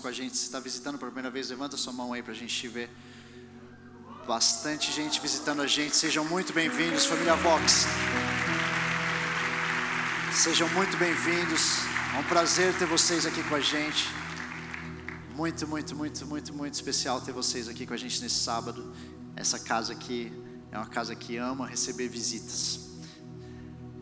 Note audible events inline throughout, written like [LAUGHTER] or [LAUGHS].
Com a gente. Se está visitando pela primeira vez, levanta sua mão aí para a gente te ver. Bastante gente visitando a gente. Sejam muito bem-vindos, família Vox. Sejam muito bem-vindos. É um prazer ter vocês aqui com a gente. Muito, muito, muito, muito, muito especial ter vocês aqui com a gente nesse sábado. Essa casa aqui é uma casa que ama receber visitas.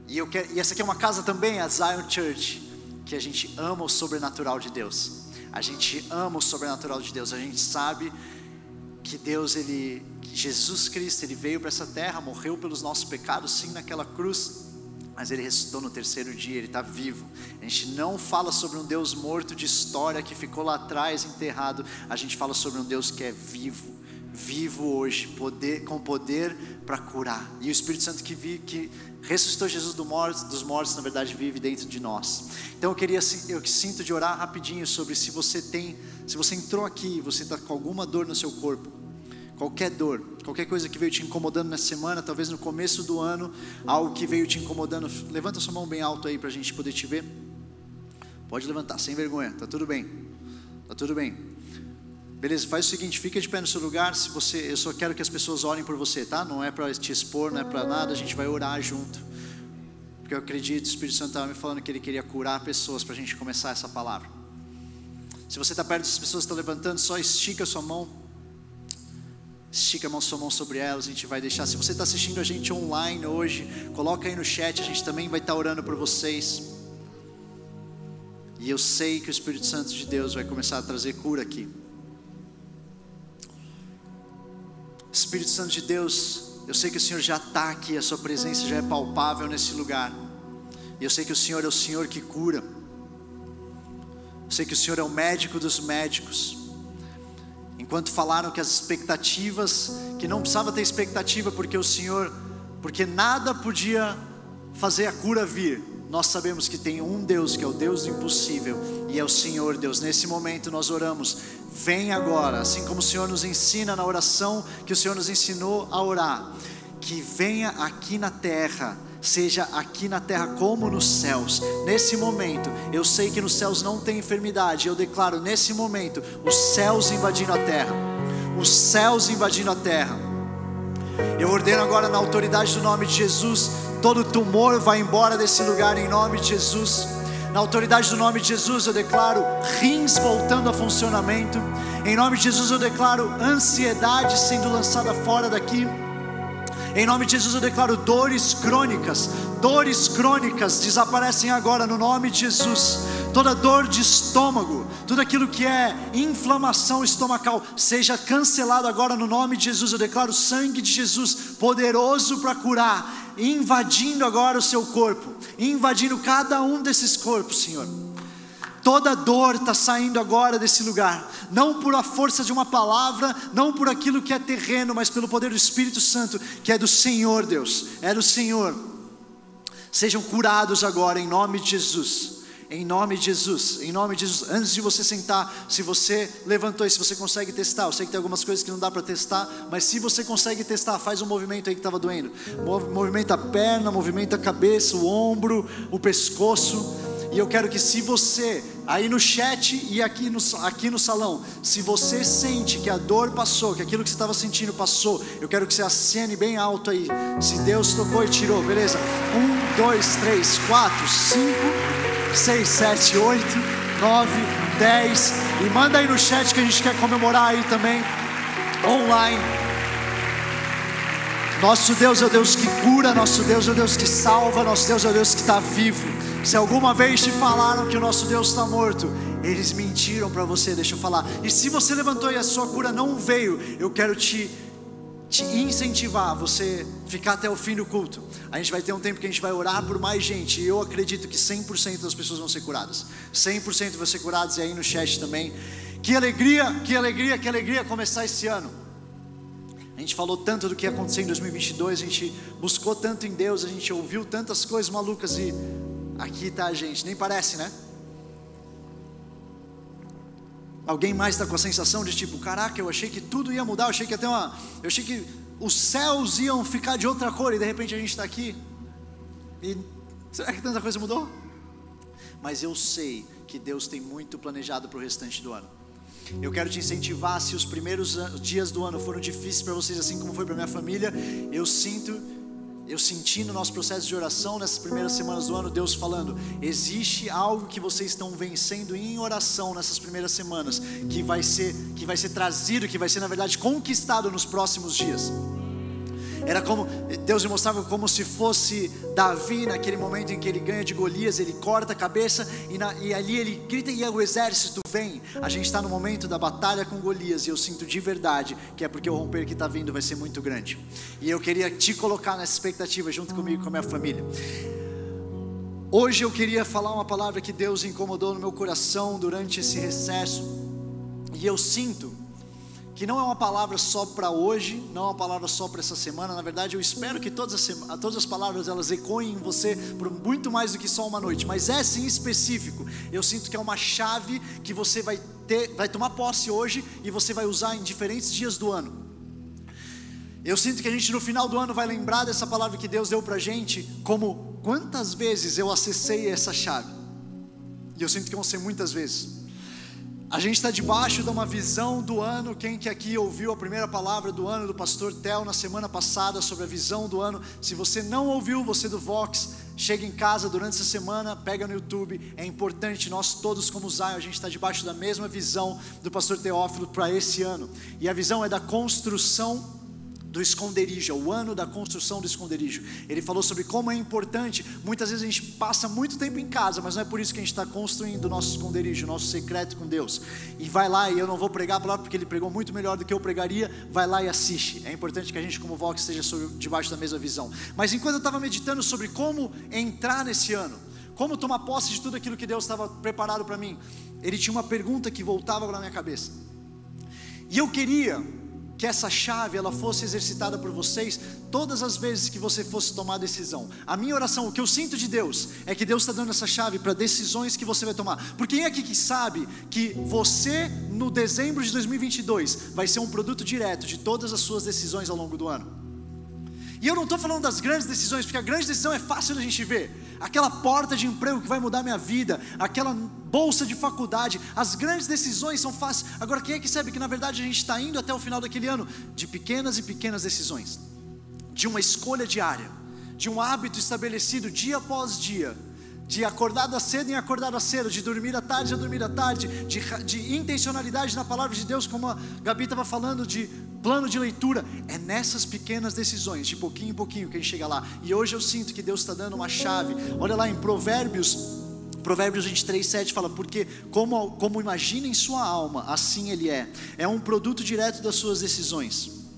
E, quero, e essa aqui é uma casa também, a Zion Church, que a gente ama o sobrenatural de Deus. A gente ama o sobrenatural de Deus. A gente sabe que Deus, ele, que Jesus Cristo, ele veio para essa terra, morreu pelos nossos pecados, sim, naquela cruz, mas ele ressuscitou no terceiro dia, ele está vivo. A gente não fala sobre um Deus morto de história que ficou lá atrás enterrado, a gente fala sobre um Deus que é vivo, vivo hoje, poder, com poder para curar. E o Espírito Santo que, vi, que ressuscitou Jesus do mortos, dos mortos, na verdade, vive dentro de nós. Então eu queria, eu sinto de orar rapidinho sobre se você tem, se você entrou aqui você está com alguma dor no seu corpo, qualquer dor, qualquer coisa que veio te incomodando nessa semana, talvez no começo do ano, algo que veio te incomodando, levanta sua mão bem alto aí para a gente poder te ver. Pode levantar, sem vergonha, tá tudo bem, tá tudo bem. Beleza, faz o seguinte, fica de pé no seu lugar. Se você, eu só quero que as pessoas orem por você, tá? Não é para te expor, não é para nada. A gente vai orar junto, porque eu acredito. O Espírito Santo estava me falando que ele queria curar pessoas para a gente começar essa palavra. Se você está perto das pessoas que estão levantando, só estica a sua mão. Estica a mão, sua mão sobre elas, a gente vai deixar. Se você está assistindo a gente online hoje, coloca aí no chat, a gente também vai estar orando por vocês. E eu sei que o Espírito Santo de Deus vai começar a trazer cura aqui. Espírito Santo de Deus, eu sei que o Senhor já está aqui, a Sua presença já é palpável nesse lugar. E eu sei que o Senhor é o Senhor que cura. Eu sei que o Senhor é o médico dos médicos. Enquanto falaram que as expectativas, que não precisava ter expectativa, porque o Senhor, porque nada podia fazer a cura vir. Nós sabemos que tem um Deus que é o Deus do impossível e é o Senhor Deus. Nesse momento nós oramos, vem agora, assim como o Senhor nos ensina na oração que o Senhor nos ensinou a orar, que venha aqui na terra seja aqui na terra como nos céus. Nesse momento, eu sei que nos céus não tem enfermidade. Eu declaro nesse momento os céus invadindo a terra. Os céus invadindo a terra. Eu ordeno agora na autoridade do nome de Jesus, todo tumor vai embora desse lugar em nome de Jesus. Na autoridade do nome de Jesus, eu declaro rins voltando a funcionamento. Em nome de Jesus, eu declaro ansiedade sendo lançada fora daqui. Em nome de Jesus eu declaro dores crônicas, dores crônicas desaparecem agora no nome de Jesus. Toda dor de estômago, tudo aquilo que é inflamação estomacal, seja cancelado agora no nome de Jesus. Eu declaro o sangue de Jesus poderoso para curar, invadindo agora o seu corpo, invadindo cada um desses corpos, Senhor. Toda dor está saindo agora desse lugar, não por a força de uma palavra, não por aquilo que é terreno, mas pelo poder do Espírito Santo, que é do Senhor, Deus, é do Senhor. Sejam curados agora, em nome de Jesus. Em nome de Jesus, em nome de Jesus. Antes de você sentar, se você levantou e se você consegue testar, eu sei que tem algumas coisas que não dá para testar, mas se você consegue testar, faz um movimento aí que estava doendo. Movimenta a perna, movimenta a cabeça, o ombro, o pescoço. E eu quero que se você, aí no chat e aqui no, aqui no salão, se você sente que a dor passou, que aquilo que você estava sentindo passou, eu quero que você acene bem alto aí. Se Deus tocou e tirou, beleza? Um, dois, três, quatro, cinco, seis, sete, oito, nove, dez. E manda aí no chat que a gente quer comemorar aí também, online. Nosso Deus é o Deus que cura, nosso Deus é o Deus que salva, nosso Deus é o Deus que está vivo. Se alguma vez te falaram que o nosso Deus está morto, eles mentiram para você, deixa eu falar. E se você levantou e a sua cura não veio, eu quero te, te incentivar você ficar até o fim do culto. A gente vai ter um tempo que a gente vai orar por mais gente. E eu acredito que 100% das pessoas vão ser curadas. 100% vão ser curadas e aí no chat também. Que alegria, que alegria, que alegria começar esse ano. A gente falou tanto do que ia acontecer em 2022, a gente buscou tanto em Deus, a gente ouviu tantas coisas malucas e Aqui está a gente, nem parece, né? Alguém mais está com a sensação de tipo, caraca, eu achei que tudo ia mudar, eu achei que até uma. Eu achei que os céus iam ficar de outra cor e de repente a gente está aqui. E será que tanta coisa mudou? Mas eu sei que Deus tem muito planejado para o restante do ano. Eu quero te incentivar. Se os primeiros dias do ano foram difíceis para vocês, assim como foi para minha família, eu sinto eu senti no nosso processo de oração nessas primeiras semanas do ano, Deus falando: existe algo que vocês estão vencendo em oração nessas primeiras semanas, que vai ser, que vai ser trazido, que vai ser na verdade conquistado nos próximos dias. Era como Deus me mostrava como se fosse Davi naquele momento em que ele ganha de Golias, ele corta a cabeça e, na, e ali ele grita e o exército vem. A gente está no momento da batalha com Golias e eu sinto de verdade que é porque o romper que está vindo vai ser muito grande. E eu queria te colocar nessa expectativa junto comigo e com a minha família. Hoje eu queria falar uma palavra que Deus incomodou no meu coração durante esse recesso e eu sinto que não é uma palavra só para hoje, não é uma palavra só para essa semana. Na verdade, eu espero que todas as, todas as palavras elas ecoem em você por muito mais do que só uma noite. Mas essa em específico, eu sinto que é uma chave que você vai ter, vai tomar posse hoje e você vai usar em diferentes dias do ano. Eu sinto que a gente no final do ano vai lembrar dessa palavra que Deus deu para gente, como quantas vezes eu acessei essa chave. E eu sinto que vão ser muitas vezes. A gente está debaixo de uma visão do ano. Quem que aqui ouviu a primeira palavra do ano do pastor Tel na semana passada sobre a visão do ano? Se você não ouviu, você do Vox, chega em casa durante essa semana, pega no YouTube. É importante, nós todos como Zion, a gente está debaixo da mesma visão do pastor Teófilo para esse ano. E a visão é da construção do esconderijo, é o ano da construção do esconderijo. Ele falou sobre como é importante. Muitas vezes a gente passa muito tempo em casa, mas não é por isso que a gente está construindo o nosso esconderijo, o nosso secreto com Deus. E vai lá, e eu não vou pregar a palavra porque ele pregou muito melhor do que eu pregaria. Vai lá e assiste. É importante que a gente, como Vox, esteja sobre, debaixo da mesma visão. Mas enquanto eu estava meditando sobre como entrar nesse ano, como tomar posse de tudo aquilo que Deus estava preparado para mim, ele tinha uma pergunta que voltava na minha cabeça. E eu queria que essa chave ela fosse exercitada por vocês todas as vezes que você fosse tomar decisão. A minha oração, o que eu sinto de Deus, é que Deus está dando essa chave para decisões que você vai tomar. Porque quem é aqui que sabe que você, no dezembro de 2022, vai ser um produto direto de todas as suas decisões ao longo do ano? E eu não estou falando das grandes decisões, porque a grande decisão é fácil da gente ver. Aquela porta de emprego que vai mudar minha vida, aquela bolsa de faculdade, as grandes decisões são fáceis. Agora, quem é que sabe que na verdade a gente está indo até o final daquele ano de pequenas e pequenas decisões, de uma escolha diária, de um hábito estabelecido dia após dia, de acordar cedo em acordar cedo, de dormir à tarde a dormir à tarde, de, de intencionalidade na palavra de Deus, como a Gabi estava falando, de plano de leitura, é nessas pequenas decisões, de pouquinho em pouquinho, que a gente chega lá. E hoje eu sinto que Deus está dando uma chave. Olha lá em Provérbios. Provérbios 23, 7 fala, porque como, como imagina em sua alma, assim ele é. É um produto direto das suas decisões.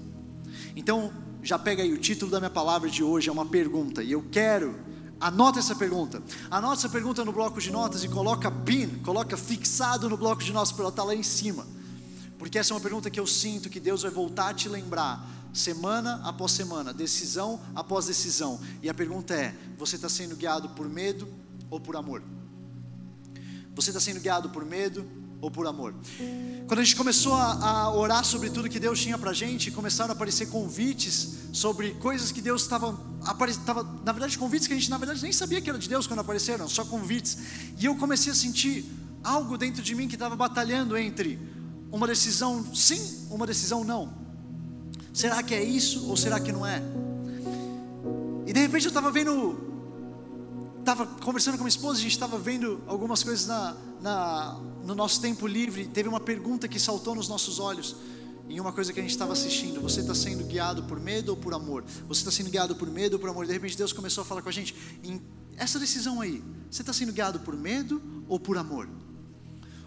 Então, já pega aí, o título da minha palavra de hoje é uma pergunta, e eu quero, anota essa pergunta, anota essa pergunta no bloco de notas e coloca pin, coloca fixado no bloco de notas para ela estar tá lá em cima. Porque essa é uma pergunta que eu sinto que Deus vai voltar a te lembrar, semana após semana, decisão após decisão. E a pergunta é: você está sendo guiado por medo ou por amor? Você está sendo guiado por medo ou por amor? Quando a gente começou a, a orar sobre tudo que Deus tinha para gente, começaram a aparecer convites sobre coisas que Deus estava, estava, na verdade, convites que a gente na verdade nem sabia que era de Deus quando apareceram, só convites. E eu comecei a sentir algo dentro de mim que estava batalhando entre uma decisão sim, uma decisão não. Será que é isso ou será que não é? E de repente eu estava vendo, estava conversando com minha esposa, a gente estava vendo algumas coisas na, na, no nosso tempo livre. Teve uma pergunta que saltou nos nossos olhos em uma coisa que a gente estava assistindo. Você está sendo guiado por medo ou por amor? Você está sendo guiado por medo ou por amor? De repente Deus começou a falar com a gente. Essa decisão aí, você está sendo guiado por medo ou por amor?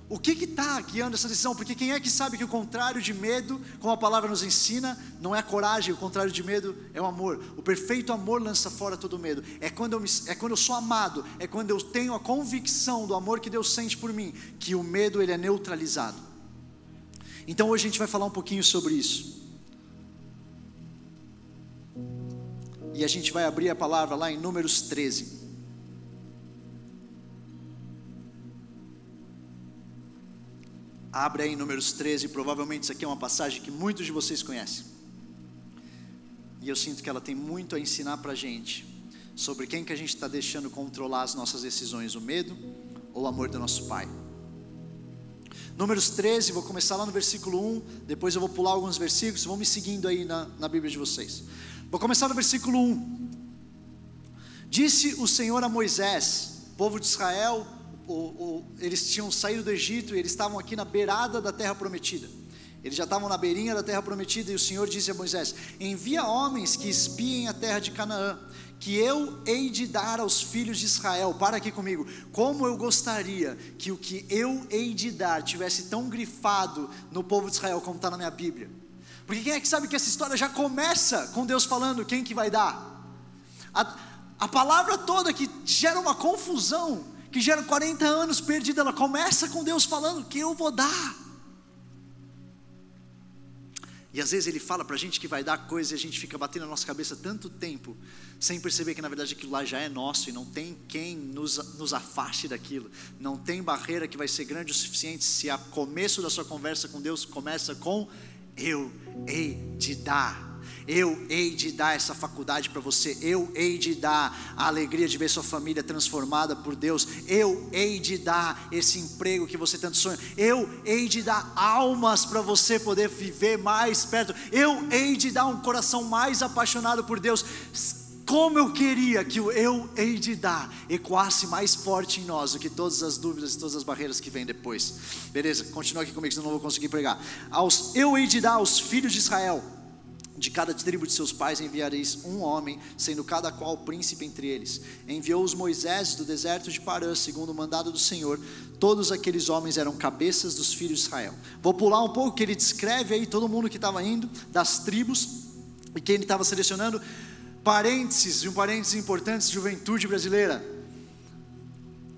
O que está guiando essa decisão? Porque quem é que sabe que o contrário de medo, como a palavra nos ensina, não é coragem, o contrário de medo é o amor. O perfeito amor lança fora todo medo. É quando, eu me, é quando eu sou amado, é quando eu tenho a convicção do amor que Deus sente por mim, que o medo ele é neutralizado. Então hoje a gente vai falar um pouquinho sobre isso. E a gente vai abrir a palavra lá em Números 13. Abre aí Números 13, provavelmente isso aqui é uma passagem que muitos de vocês conhecem. E eu sinto que ela tem muito a ensinar para a gente sobre quem que a gente está deixando controlar as nossas decisões, o medo ou o amor do nosso Pai. Números 13, vou começar lá no versículo 1, depois eu vou pular alguns versículos, vão me seguindo aí na, na Bíblia de vocês. Vou começar no versículo 1. Disse o Senhor a Moisés, povo de Israel, o, o, eles tinham saído do Egito e eles estavam aqui na beirada da terra prometida. Eles já estavam na beirinha da terra prometida e o Senhor disse a Moisés: Envia homens que espiem a terra de Canaã, que eu hei de dar aos filhos de Israel. Para aqui comigo. Como eu gostaria que o que eu hei de dar tivesse tão grifado no povo de Israel como está na minha Bíblia. Porque quem é que sabe que essa história já começa com Deus falando quem que vai dar? A, a palavra toda que gera uma confusão, que gera 40 anos perdida, ela começa com Deus falando que eu vou dar. E às vezes ele fala para a gente que vai dar coisa e a gente fica batendo na nossa cabeça tanto tempo, sem perceber que na verdade aquilo lá já é nosso e não tem quem nos, nos afaste daquilo. Não tem barreira que vai ser grande o suficiente se a começo da sua conversa com Deus começa com eu hei de dar. Eu hei de dar essa faculdade para você. Eu hei de dar a alegria de ver sua família transformada por Deus. Eu hei de dar esse emprego que você tanto sonha. Eu hei de dar almas para você poder viver mais perto. Eu hei de dar um coração mais apaixonado por Deus. Como eu queria que o eu hei de dar ecoasse mais forte em nós do que todas as dúvidas e todas as barreiras que vêm depois. Beleza, continua aqui comigo, senão não vou conseguir pregar. Aos, eu hei de dar aos filhos de Israel de cada tribo de seus pais enviareis um homem, sendo cada qual príncipe entre eles. Enviou-os Moisés do deserto de Parã, segundo o mandado do Senhor. Todos aqueles homens eram cabeças dos filhos de Israel. Vou pular um pouco, que ele descreve aí todo mundo que estava indo, das tribos, e quem ele estava selecionando. Parênteses, e um parênteses importante, juventude brasileira.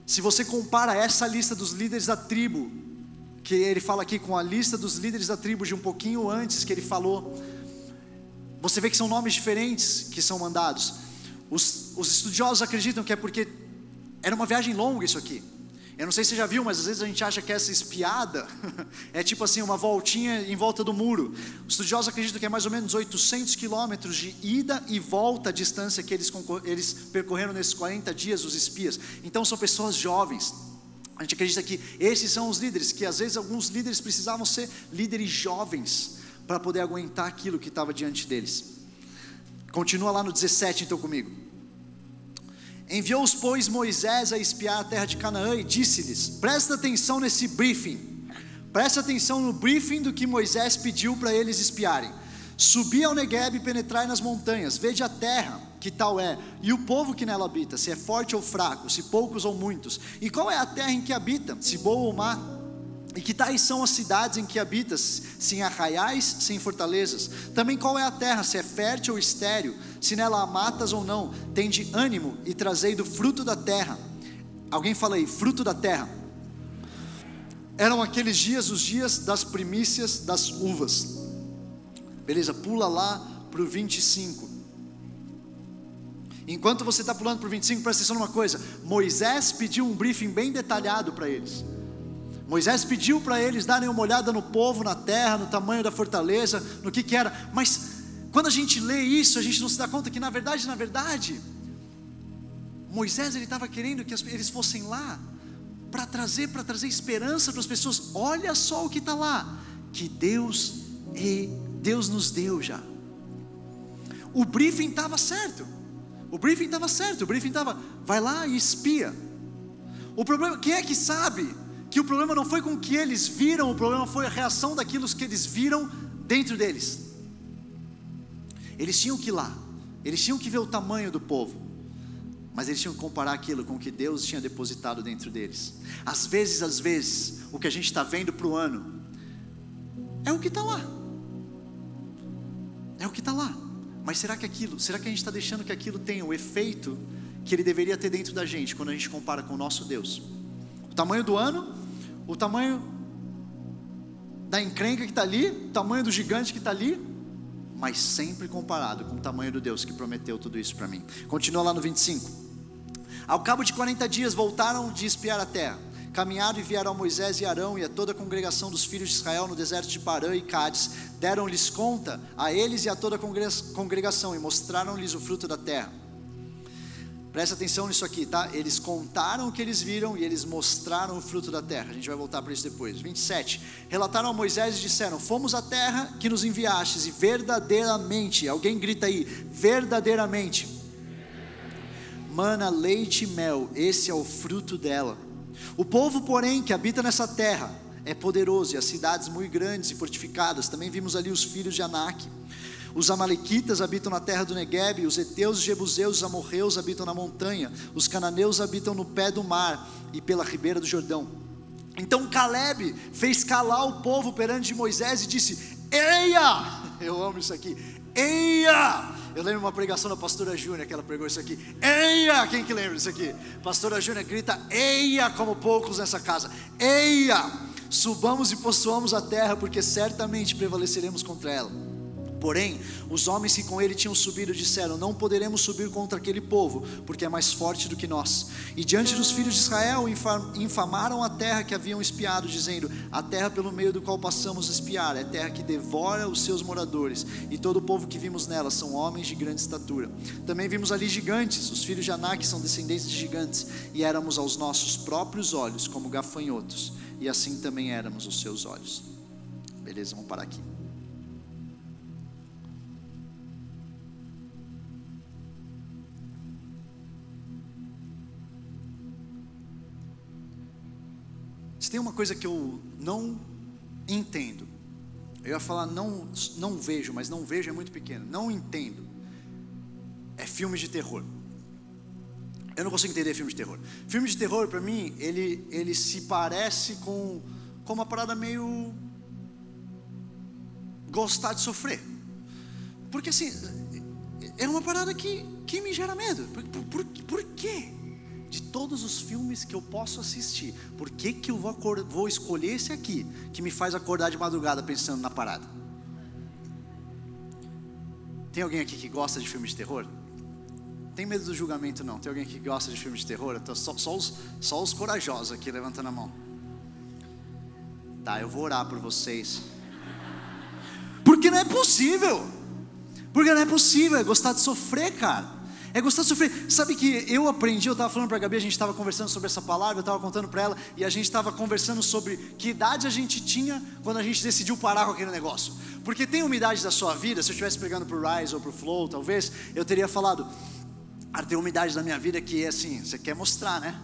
Se você compara essa lista dos líderes da tribo, que ele fala aqui com a lista dos líderes da tribo de um pouquinho antes que ele falou, você vê que são nomes diferentes que são mandados. Os, os estudiosos acreditam que é porque era uma viagem longa isso aqui. Eu não sei se você já viu, mas às vezes a gente acha que essa espiada [LAUGHS] é tipo assim, uma voltinha em volta do muro. Os estudiosos acreditam que é mais ou menos 800 quilômetros de ida e volta a distância que eles, eles percorreram nesses 40 dias, os espias. Então são pessoas jovens. A gente acredita que esses são os líderes, que às vezes alguns líderes precisavam ser líderes jovens para poder aguentar aquilo que estava diante deles. Continua lá no 17 então comigo. Enviou-os, pois, Moisés a espiar a terra de Canaã e disse-lhes: Presta atenção nesse briefing. Presta atenção no briefing do que Moisés pediu para eles espiarem. Subi ao Negueb e penetrai nas montanhas, vede a terra, que tal é, e o povo que nela habita, se é forte ou fraco, se poucos ou muitos. E qual é a terra em que habita, se boa ou má? E que tais são as cidades em que habitas, se em arraiais, se em fortalezas? Também qual é a terra, se é fértil ou estéril, se nela há matas ou não? Tende ânimo e trazei do fruto da terra. Alguém fala aí, fruto da terra. Eram aqueles dias os dias das primícias das uvas. Beleza, pula lá para o 25. Enquanto você está pulando para o 25, presta atenção numa coisa: Moisés pediu um briefing bem detalhado para eles. Moisés pediu para eles darem uma olhada no povo, na terra, no tamanho da fortaleza, no que, que era, mas quando a gente lê isso, a gente não se dá conta que na verdade, na verdade, Moisés ele estava querendo que eles fossem lá para trazer, para trazer esperança para as pessoas. Olha só o que está lá, que Deus e Deus nos deu já. O briefing estava certo. O briefing estava certo. O briefing estava, vai lá e espia. O problema, quem é que sabe? Que o problema não foi com o que eles viram, o problema foi a reação daquilo que eles viram dentro deles. Eles tinham que ir lá, eles tinham que ver o tamanho do povo, mas eles tinham que comparar aquilo com o que Deus tinha depositado dentro deles. Às vezes, às vezes, o que a gente está vendo para o ano é o que está lá, é o que está lá. Mas será que aquilo, será que a gente está deixando que aquilo tenha o efeito que ele deveria ter dentro da gente quando a gente compara com o nosso Deus? Tamanho do ano, o tamanho da encrenca que está ali, o tamanho do gigante que está ali, mas sempre comparado com o tamanho do Deus que prometeu tudo isso para mim. Continua lá no 25. Ao cabo de 40 dias voltaram de espiar a terra. Caminharam e vieram a Moisés e Arão e a toda a congregação dos filhos de Israel no deserto de Parã e Cádiz. Deram-lhes conta a eles e a toda a congregação e mostraram-lhes o fruto da terra Presta atenção nisso aqui, tá? Eles contaram o que eles viram e eles mostraram o fruto da terra. A gente vai voltar para isso depois. 27. Relataram a Moisés e disseram: Fomos à terra que nos enviastes, e verdadeiramente, alguém grita aí, verdadeiramente. Mana, leite e mel, esse é o fruto dela. O povo, porém, que habita nessa terra, é poderoso, e as cidades muito grandes e fortificadas. Também vimos ali os filhos de Anak. Os amalequitas habitam na terra do Negueb, os heteus, os jebuseus, os amorreus habitam na montanha, os cananeus habitam no pé do mar e pela ribeira do Jordão. Então Caleb fez calar o povo perante Moisés e disse: Eia! [LAUGHS] Eu amo isso aqui. Eia! Eu lembro uma pregação da pastora Júnia que ela pregou isso aqui. Eia! Quem que lembra disso aqui? Pastora Júnia grita: Eia! Como poucos nessa casa. Eia! Subamos e possuamos a terra, porque certamente prevaleceremos contra ela. Porém, os homens que com ele tinham subido disseram: Não poderemos subir contra aquele povo, porque é mais forte do que nós. E diante dos filhos de Israel infamaram a terra que haviam espiado, dizendo: A terra pelo meio do qual passamos a espiar é terra que devora os seus moradores, e todo o povo que vimos nela são homens de grande estatura. Também vimos ali gigantes, os filhos de Anak são descendentes de gigantes, e éramos aos nossos próprios olhos como gafanhotos, e assim também éramos os seus olhos. Beleza, vamos parar aqui. Se tem uma coisa que eu não entendo, eu ia falar não, não vejo, mas não vejo é muito pequeno, não entendo, é filme de terror. Eu não consigo entender filme de terror. Filme de terror, para mim, ele, ele se parece com, com uma parada meio. gostar de sofrer. Porque assim, é uma parada que, que me gera medo. Por, por, por quê? De todos os filmes que eu posso assistir, por que, que eu vou, vou escolher esse aqui, que me faz acordar de madrugada pensando na parada? Tem alguém aqui que gosta de filme de terror? Tem medo do julgamento não? Tem alguém que gosta de filme de terror? Só, só, os, só os corajosos aqui levantando a mão. Tá, eu vou orar por vocês. Porque não é possível. Porque não é possível, é gostar de sofrer, cara. É gostar de sofrer. Sabe que eu aprendi, eu estava falando para a Gabi, a gente estava conversando sobre essa palavra, eu estava contando para ela, e a gente estava conversando sobre que idade a gente tinha quando a gente decidiu parar com aquele negócio. Porque tem uma idade da sua vida, se eu estivesse pegando para o Rise ou para o Flow, talvez, eu teria falado, ah, tem uma idade da minha vida que é assim, você quer mostrar, né?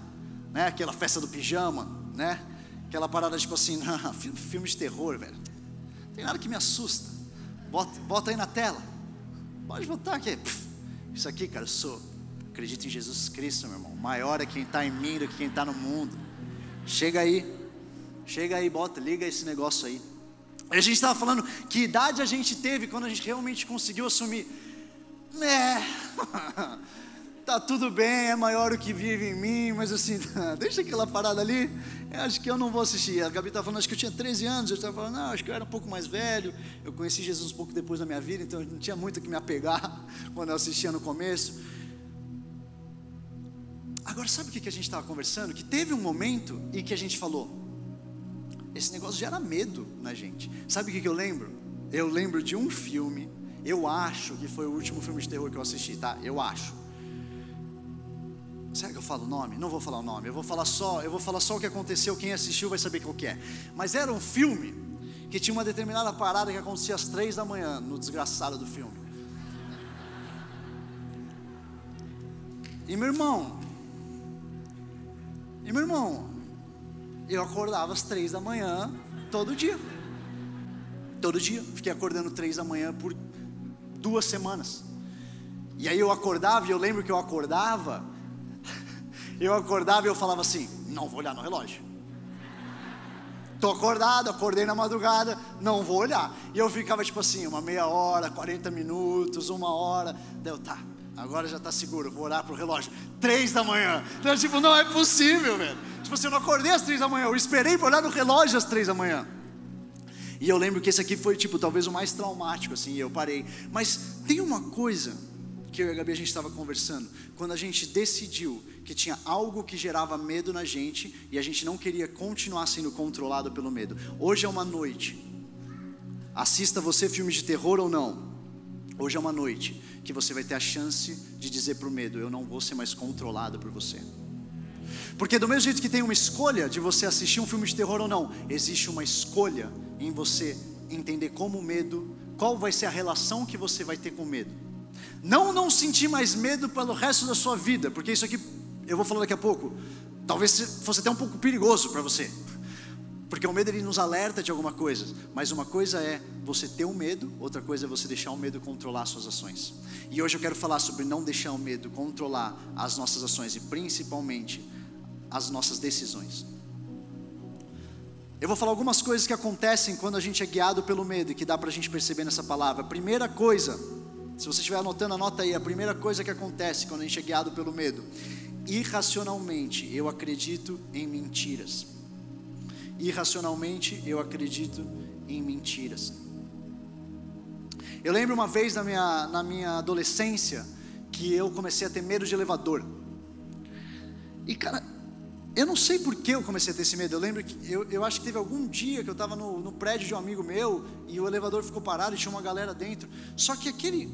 né? Aquela festa do pijama, né? Aquela parada tipo assim, [LAUGHS] filme de terror, velho. Tem nada que me assusta. Bota, bota aí na tela. Pode botar aqui. Pff isso aqui, cara, eu sou. Acredito em Jesus Cristo, meu irmão. Maior é quem está em mim do que quem está no mundo. Chega aí. Chega aí, bota, liga esse negócio aí. A gente estava falando que idade a gente teve quando a gente realmente conseguiu assumir. É. [LAUGHS] tá tudo bem, é maior o que vive em mim, mas assim, [LAUGHS] deixa aquela parada ali, eu acho que eu não vou assistir. A Gabi estava falando, acho que eu tinha 13 anos, eu estava falando, não, acho que eu era um pouco mais velho, eu conheci Jesus um pouco depois da minha vida, então não tinha muito que me apegar [LAUGHS] quando eu assistia no começo. Agora, sabe o que a gente estava conversando? Que teve um momento em que a gente falou, esse negócio gera medo na gente. Sabe o que eu lembro? Eu lembro de um filme, eu acho que foi o último filme de terror que eu assisti, tá? Eu acho Será que eu falo o nome? Não vou falar o nome. Eu vou falar só, eu vou falar só o que aconteceu. Quem assistiu vai saber qual que é. Mas era um filme que tinha uma determinada parada que acontecia às três da manhã no desgraçado do filme. E meu irmão, e meu irmão, eu acordava às três da manhã todo dia. Todo dia. Fiquei acordando três da manhã por duas semanas. E aí eu acordava, e eu lembro que eu acordava eu acordava e eu falava assim: não vou olhar no relógio. Estou acordado, acordei na madrugada, não vou olhar. E eu ficava tipo assim, uma meia hora, 40 minutos, uma hora. Deu, tá, agora já está seguro, vou olhar para o relógio. Três da manhã. Então, tipo, não é possível, velho. Tipo assim, eu não acordei às três da manhã, eu esperei para olhar no relógio às três da manhã. E eu lembro que esse aqui foi, tipo, talvez o mais traumático, assim, e eu parei. Mas tem uma coisa que eu e a Gabi a gente estava conversando, quando a gente decidiu que tinha algo que gerava medo na gente e a gente não queria continuar sendo controlado pelo medo. Hoje é uma noite. Assista você filme de terror ou não. Hoje é uma noite que você vai ter a chance de dizer para o medo: Eu não vou ser mais controlado por você. Porque, do mesmo jeito que tem uma escolha de você assistir um filme de terror ou não, existe uma escolha em você entender como o medo, qual vai ser a relação que você vai ter com o medo. Não não sentir mais medo pelo resto da sua vida, porque isso aqui eu vou falar daqui a pouco. Talvez fosse até um pouco perigoso para você. Porque o medo ele nos alerta de alguma coisa, mas uma coisa é você ter o medo, outra coisa é você deixar o medo controlar suas ações. E hoje eu quero falar sobre não deixar o medo controlar as nossas ações e principalmente as nossas decisões. Eu vou falar algumas coisas que acontecem quando a gente é guiado pelo medo e que dá para a gente perceber nessa palavra. Primeira coisa, se você estiver anotando, anota aí. A primeira coisa que acontece quando a gente é guiado pelo medo. Irracionalmente, eu acredito em mentiras. Irracionalmente, eu acredito em mentiras. Eu lembro uma vez na minha, na minha adolescência que eu comecei a ter medo de elevador. E cara, eu não sei por que eu comecei a ter esse medo. Eu lembro que eu, eu acho que teve algum dia que eu estava no, no prédio de um amigo meu e o elevador ficou parado e tinha uma galera dentro. Só que aquele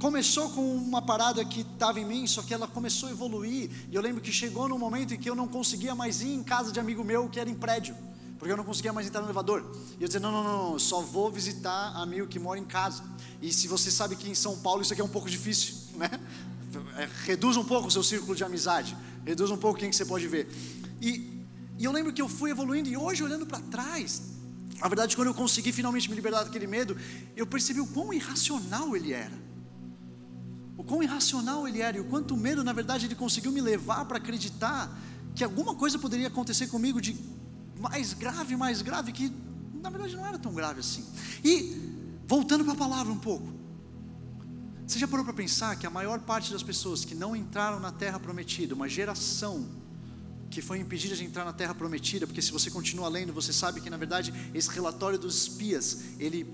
começou com uma parada que estava em mim, só que ela começou a evoluir. E eu lembro que chegou num momento em que eu não conseguia mais ir em casa de amigo meu que era em prédio, porque eu não conseguia mais entrar no elevador. E eu dizia: não, não, não, não só vou visitar amigo que mora em casa. E se você sabe que em São Paulo isso aqui é um pouco difícil, [LAUGHS] né? É, reduz um pouco o seu círculo de amizade, reduz um pouco quem que você pode ver. E, e eu lembro que eu fui evoluindo, e hoje olhando para trás, na verdade, quando eu consegui finalmente me libertar daquele medo, eu percebi o quão irracional ele era. O quão irracional ele era, e o quanto medo, na verdade, ele conseguiu me levar para acreditar que alguma coisa poderia acontecer comigo de mais grave, mais grave, que na verdade não era tão grave assim. E, voltando para a palavra um pouco, você já parou para pensar que a maior parte das pessoas que não entraram na terra prometida, uma geração que foi impedida de entrar na terra prometida, porque se você continua lendo, você sabe que na verdade esse relatório dos espias, ele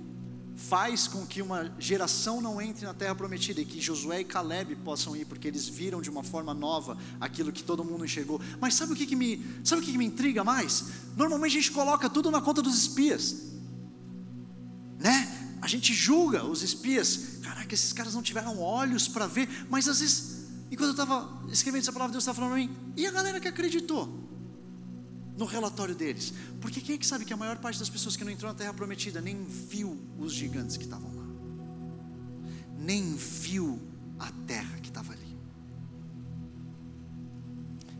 faz com que uma geração não entre na terra prometida e que Josué e Caleb possam ir, porque eles viram de uma forma nova aquilo que todo mundo enxergou. Mas sabe o que, que me, sabe o que, que me intriga mais? Normalmente a gente coloca tudo na conta dos espias, né? A gente julga os espias, caraca, esses caras não tiveram olhos para ver, mas às vezes, enquanto eu estava escrevendo essa palavra, Deus estava falando para mim, e a galera que acreditou no relatório deles? Porque quem é que sabe que a maior parte das pessoas que não entrou na terra prometida nem viu os gigantes que estavam lá, nem viu a terra que estava ali.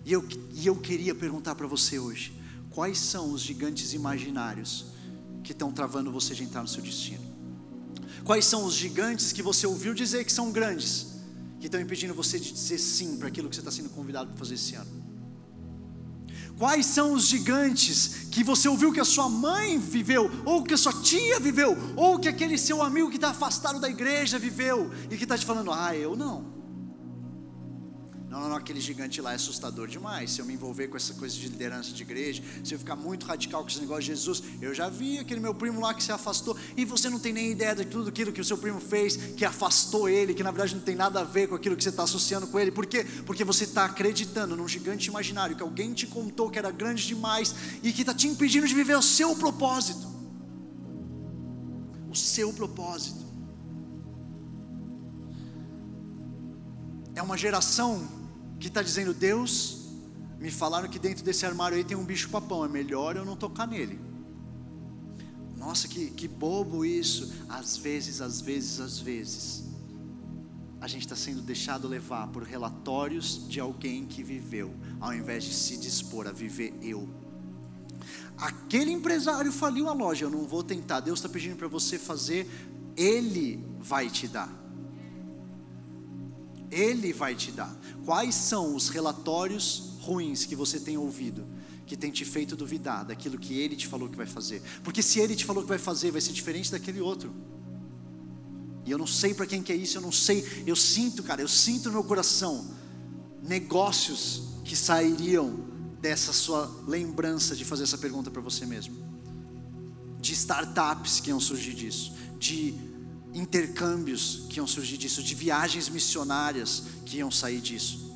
E eu, e eu queria perguntar para você hoje: quais são os gigantes imaginários que estão travando você de entrar no seu destino? Quais são os gigantes que você ouviu dizer que são grandes, que estão impedindo você de dizer sim para aquilo que você está sendo convidado para fazer esse ano? Quais são os gigantes que você ouviu que a sua mãe viveu, ou que a sua tia viveu, ou que aquele seu amigo que está afastado da igreja viveu, e que está te falando, ah, eu não. Não, não, não, aquele gigante lá é assustador demais. Se eu me envolver com essa coisa de liderança de igreja, se eu ficar muito radical com esse negócio de Jesus, eu já vi aquele meu primo lá que se afastou, e você não tem nem ideia de tudo aquilo que o seu primo fez, que afastou ele, que na verdade não tem nada a ver com aquilo que você está associando com ele. Por quê? Porque você está acreditando num gigante imaginário que alguém te contou que era grande demais e que está te impedindo de viver o seu propósito. O seu propósito. É uma geração que está dizendo: Deus, me falaram que dentro desse armário aí tem um bicho papão, é melhor eu não tocar nele. Nossa, que, que bobo isso. Às vezes, às vezes, às vezes, a gente está sendo deixado levar por relatórios de alguém que viveu, ao invés de se dispor a viver eu. Aquele empresário faliu a loja, eu não vou tentar. Deus está pedindo para você fazer, Ele vai te dar. Ele vai te dar. Quais são os relatórios ruins que você tem ouvido, que tem te feito duvidar daquilo que Ele te falou que vai fazer? Porque se Ele te falou que vai fazer, vai ser diferente daquele outro. E eu não sei para quem que é isso, eu não sei. Eu sinto, cara, eu sinto no meu coração negócios que sairiam dessa sua lembrança de fazer essa pergunta para você mesmo. De startups que iam surgir disso, de intercâmbios que iam surgir disso, de viagens missionárias que iam sair disso.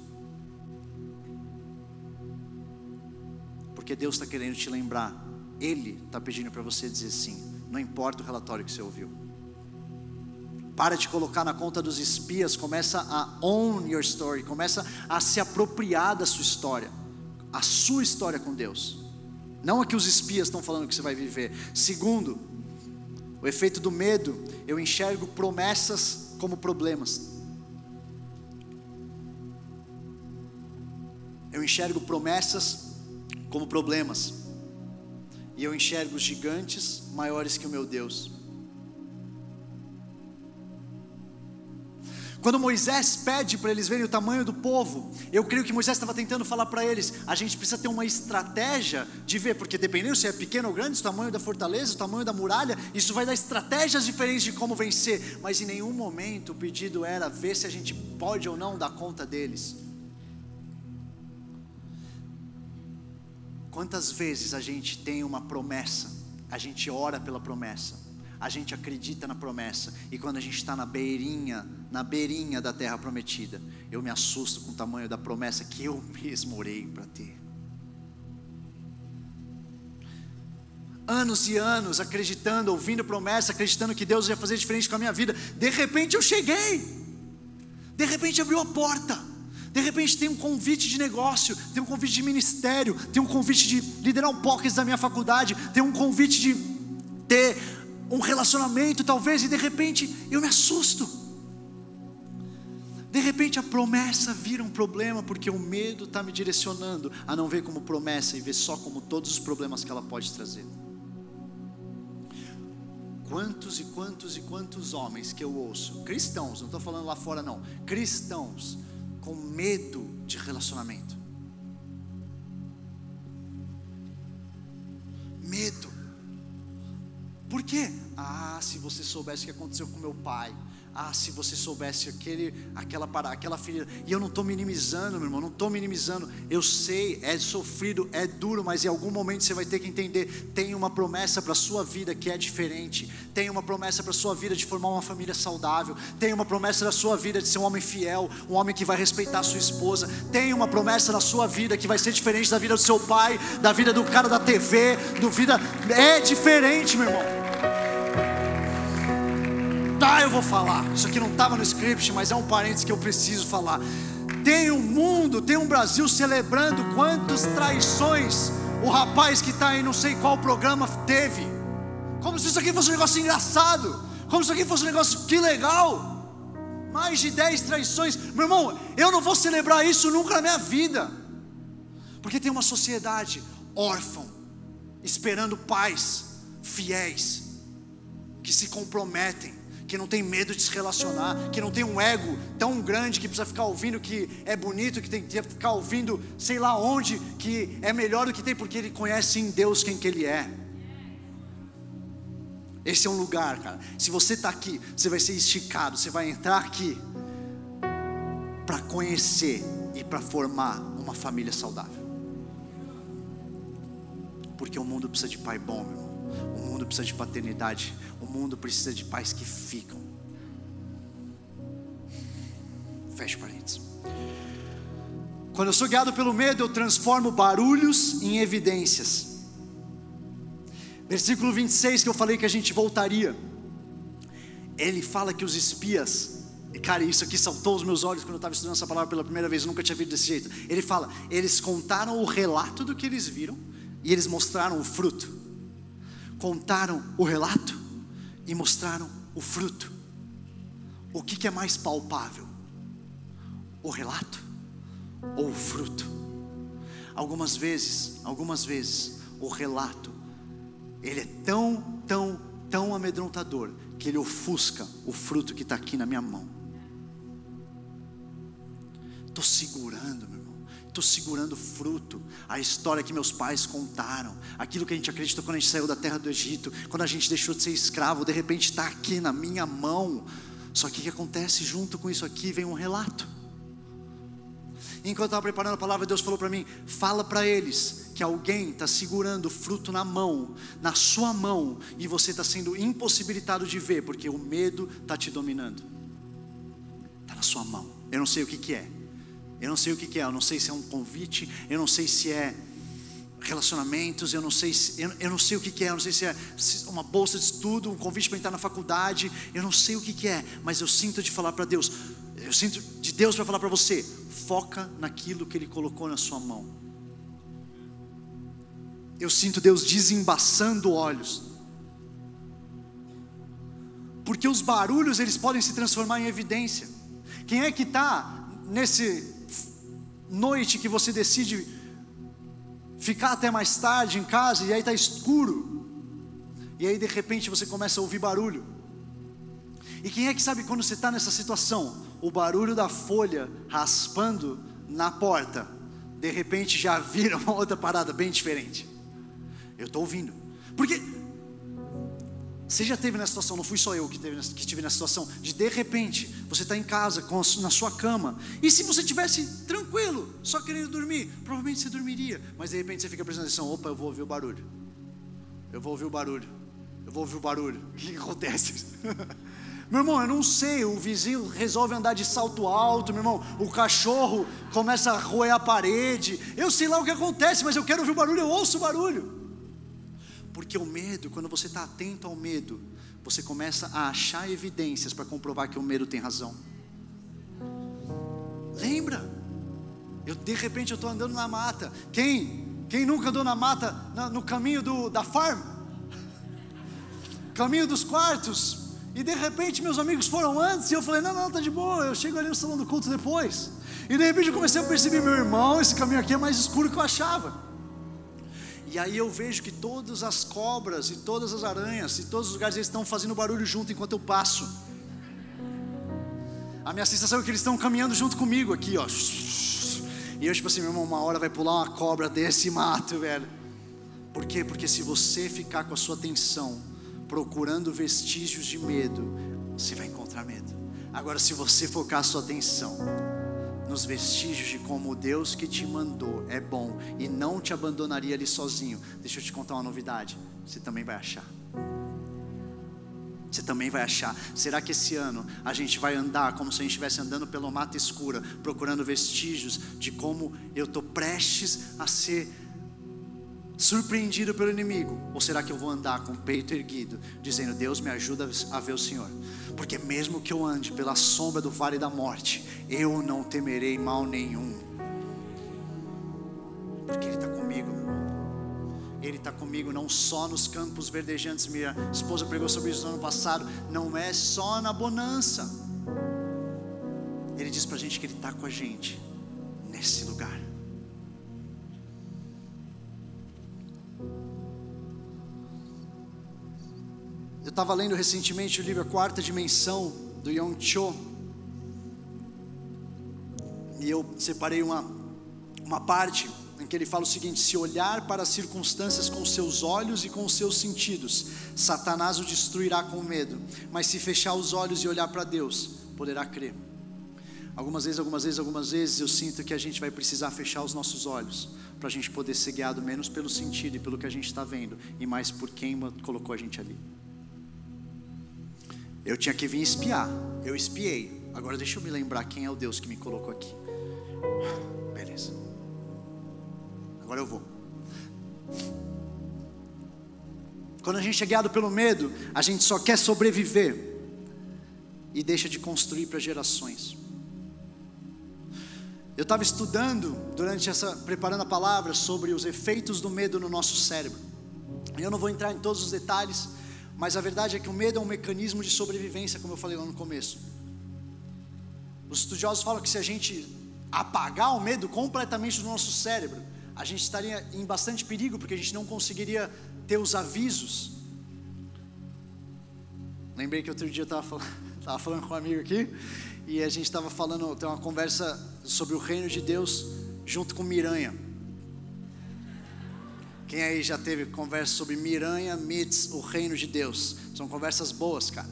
Porque Deus está querendo te lembrar, Ele está pedindo para você dizer sim, não importa o relatório que você ouviu, Para de colocar na conta dos espias, começa a own your story, começa a se apropriar da sua história, a sua história com Deus. Não a que os espias estão falando que você vai viver. Segundo, o efeito do medo, eu enxergo promessas como problemas. Eu enxergo promessas como problemas. E eu enxergo gigantes maiores que o meu Deus. Quando Moisés pede para eles verem o tamanho do povo, eu creio que Moisés estava tentando falar para eles: a gente precisa ter uma estratégia de ver, porque dependendo se é pequeno ou grande, o tamanho da fortaleza, o tamanho da muralha, isso vai dar estratégias diferentes de como vencer. Mas em nenhum momento o pedido era ver se a gente pode ou não dar conta deles. Quantas vezes a gente tem uma promessa, a gente ora pela promessa, a gente acredita na promessa, e quando a gente está na beirinha, na beirinha da terra prometida, eu me assusto com o tamanho da promessa que eu mesmo orei para ter. Anos e anos acreditando, ouvindo promessa, acreditando que Deus ia fazer diferente com a minha vida. De repente eu cheguei, de repente abriu a porta. De repente tem um convite de negócio, tem um convite de ministério, tem um convite de liderar um pockets da minha faculdade, tem um convite de ter um relacionamento, talvez, e de repente eu me assusto. De repente a promessa vira um problema, porque o medo está me direcionando a não ver como promessa e ver só como todos os problemas que ela pode trazer. Quantos e quantos e quantos homens que eu ouço, cristãos, não estou falando lá fora não, cristãos, com medo de relacionamento. Quê? Ah, se você soubesse o que aconteceu com meu pai. Ah, se você soubesse aquele, aquela parada, aquela ferida. E eu não estou minimizando, meu irmão, não estou minimizando. Eu sei, é sofrido, é duro, mas em algum momento você vai ter que entender. Tem uma promessa para a sua vida que é diferente. Tem uma promessa para a sua vida de formar uma família saudável. Tem uma promessa na sua vida de ser um homem fiel, um homem que vai respeitar a sua esposa. Tem uma promessa na sua vida que vai ser diferente da vida do seu pai, da vida do cara da TV, do vida. É diferente, meu irmão tá, eu vou falar. Isso aqui não estava no script, mas é um parênteses que eu preciso falar. Tem um mundo, tem um Brasil celebrando quantas traições o rapaz que está em não sei qual programa teve. Como se isso aqui fosse um negócio engraçado. Como se isso aqui fosse um negócio que legal. Mais de 10 traições. Meu irmão, eu não vou celebrar isso nunca na minha vida. Porque tem uma sociedade órfã, esperando pais fiéis, que se comprometem, que não tem medo de se relacionar, que não tem um ego tão grande que precisa ficar ouvindo que é bonito, que tem que ficar ouvindo sei lá onde, que é melhor do que tem, porque ele conhece em Deus quem que ele é. Esse é um lugar, cara. Se você está aqui, você vai ser esticado, você vai entrar aqui para conhecer e para formar uma família saudável. Porque o mundo precisa de pai bom, meu irmão. O mundo precisa de paternidade. O mundo precisa de pais que ficam. Feche parênteses. Quando eu sou guiado pelo medo, eu transformo barulhos em evidências. Versículo 26 que eu falei que a gente voltaria. Ele fala que os espias, cara, isso aqui saltou os meus olhos quando eu estava estudando essa palavra pela primeira vez, eu nunca tinha visto desse jeito. Ele fala, eles contaram o relato do que eles viram e eles mostraram o fruto contaram o relato e mostraram o fruto. O que, é mais palpável? O relato ou o fruto? Algumas vezes, algumas vezes, o relato ele é tão, tão, tão amedrontador que ele ofusca o fruto que está aqui na minha mão. Estou segurando, estou segurando fruto, a história que meus pais contaram, aquilo que a gente acreditou quando a gente saiu da terra do Egito, quando a gente deixou de ser escravo, de repente está aqui na minha mão. Só que o que acontece junto com isso aqui vem um relato. Enquanto eu estava preparando a palavra, Deus falou para mim: fala para eles que alguém está segurando fruto na mão, na sua mão, e você está sendo impossibilitado de ver, porque o medo está te dominando. Está na sua mão. Eu não sei o que, que é. Eu não sei o que, que é, eu não sei se é um convite, eu não sei se é relacionamentos, eu não sei, se, eu, eu, não sei o que, que é, eu não sei se é uma bolsa de estudo, um convite para entrar na faculdade, eu não sei o que, que é, mas eu sinto de falar para Deus, eu sinto de Deus para falar para você, foca naquilo que Ele colocou na sua mão. Eu sinto Deus desembaçando olhos, porque os barulhos eles podem se transformar em evidência. Quem é que está nesse noite que você decide ficar até mais tarde em casa e aí está escuro, e aí de repente você começa a ouvir barulho. E quem é que sabe quando você está nessa situação? O barulho da folha raspando na porta, de repente já vira uma outra parada bem diferente. Eu estou ouvindo, porque você já teve nessa situação, não fui só eu que, teve, que estive nessa situação, de de repente, você está em casa, com, na sua cama, e se você tivesse tranquilo, só querendo dormir, provavelmente você dormiria, mas de repente você fica prestando atenção: opa, eu vou ouvir o barulho, eu vou ouvir o barulho, eu vou ouvir o barulho, [LAUGHS] o que acontece? [LAUGHS] Meu irmão, eu não sei, o vizinho resolve andar de salto alto, meu irmão, o cachorro começa a roer a parede, eu sei lá o que acontece, mas eu quero ouvir o barulho, eu ouço o barulho. Porque o medo, quando você está atento ao medo, você começa a achar evidências para comprovar que o medo tem razão. Lembra? Eu de repente eu estou andando na mata. Quem? Quem nunca andou na mata na, no caminho do, da farm? Caminho dos quartos. E de repente meus amigos foram antes e eu falei, não, não, tá de boa, eu chego ali no salão do culto depois. E de repente eu comecei a perceber, meu irmão, esse caminho aqui é mais escuro que eu achava. E aí eu vejo que todas as cobras e todas as aranhas e todos os lugares eles estão fazendo barulho junto enquanto eu passo. A minha sensação é que eles estão caminhando junto comigo aqui, ó. E eu tipo assim, meu irmão, uma hora vai pular uma cobra desse mato, velho. Por quê? Porque se você ficar com a sua atenção procurando vestígios de medo, você vai encontrar medo. Agora, se você focar a sua atenção nos vestígios de como o Deus que te mandou é bom e não te abandonaria ali sozinho. Deixa eu te contar uma novidade: você também vai achar. Você também vai achar. Será que esse ano a gente vai andar como se a gente estivesse andando pela mata escura, procurando vestígios de como eu estou prestes a ser surpreendido pelo inimigo? Ou será que eu vou andar com o peito erguido, dizendo: Deus me ajuda a ver o Senhor? Porque mesmo que eu ande pela sombra do vale da morte, eu não temerei mal nenhum. Porque Ele está comigo, meu irmão. Ele está comigo não só nos campos verdejantes. Minha esposa pregou sobre isso no ano passado. Não é só na bonança. Ele diz para a gente que Ele está com a gente nesse lugar. Eu estava lendo recentemente o livro A Quarta Dimensão, do Yong Cho. E eu separei uma, uma parte em que ele fala o seguinte: se olhar para as circunstâncias com seus olhos e com seus sentidos, Satanás o destruirá com medo. Mas se fechar os olhos e olhar para Deus, poderá crer. Algumas vezes, algumas vezes, algumas vezes eu sinto que a gente vai precisar fechar os nossos olhos para a gente poder ser guiado menos pelo sentido e pelo que a gente está vendo e mais por quem colocou a gente ali. Eu tinha que vir espiar. Eu espiei. Agora deixa eu me lembrar quem é o Deus que me colocou aqui. Beleza. Agora eu vou. Quando a gente é guiado pelo medo, a gente só quer sobreviver e deixa de construir para gerações. Eu estava estudando durante essa preparando a palavra sobre os efeitos do medo no nosso cérebro. Eu não vou entrar em todos os detalhes, mas a verdade é que o medo é um mecanismo de sobrevivência, como eu falei lá no começo. Os estudiosos falam que se a gente apagar o medo completamente do nosso cérebro, a gente estaria em bastante perigo, porque a gente não conseguiria ter os avisos. Lembrei que outro dia eu estava falando, [LAUGHS] falando com um amigo aqui, e a gente estava falando, tem uma conversa sobre o reino de Deus junto com Miranha. Quem aí já teve conversa sobre Miranha meets o reino de Deus? São conversas boas, cara.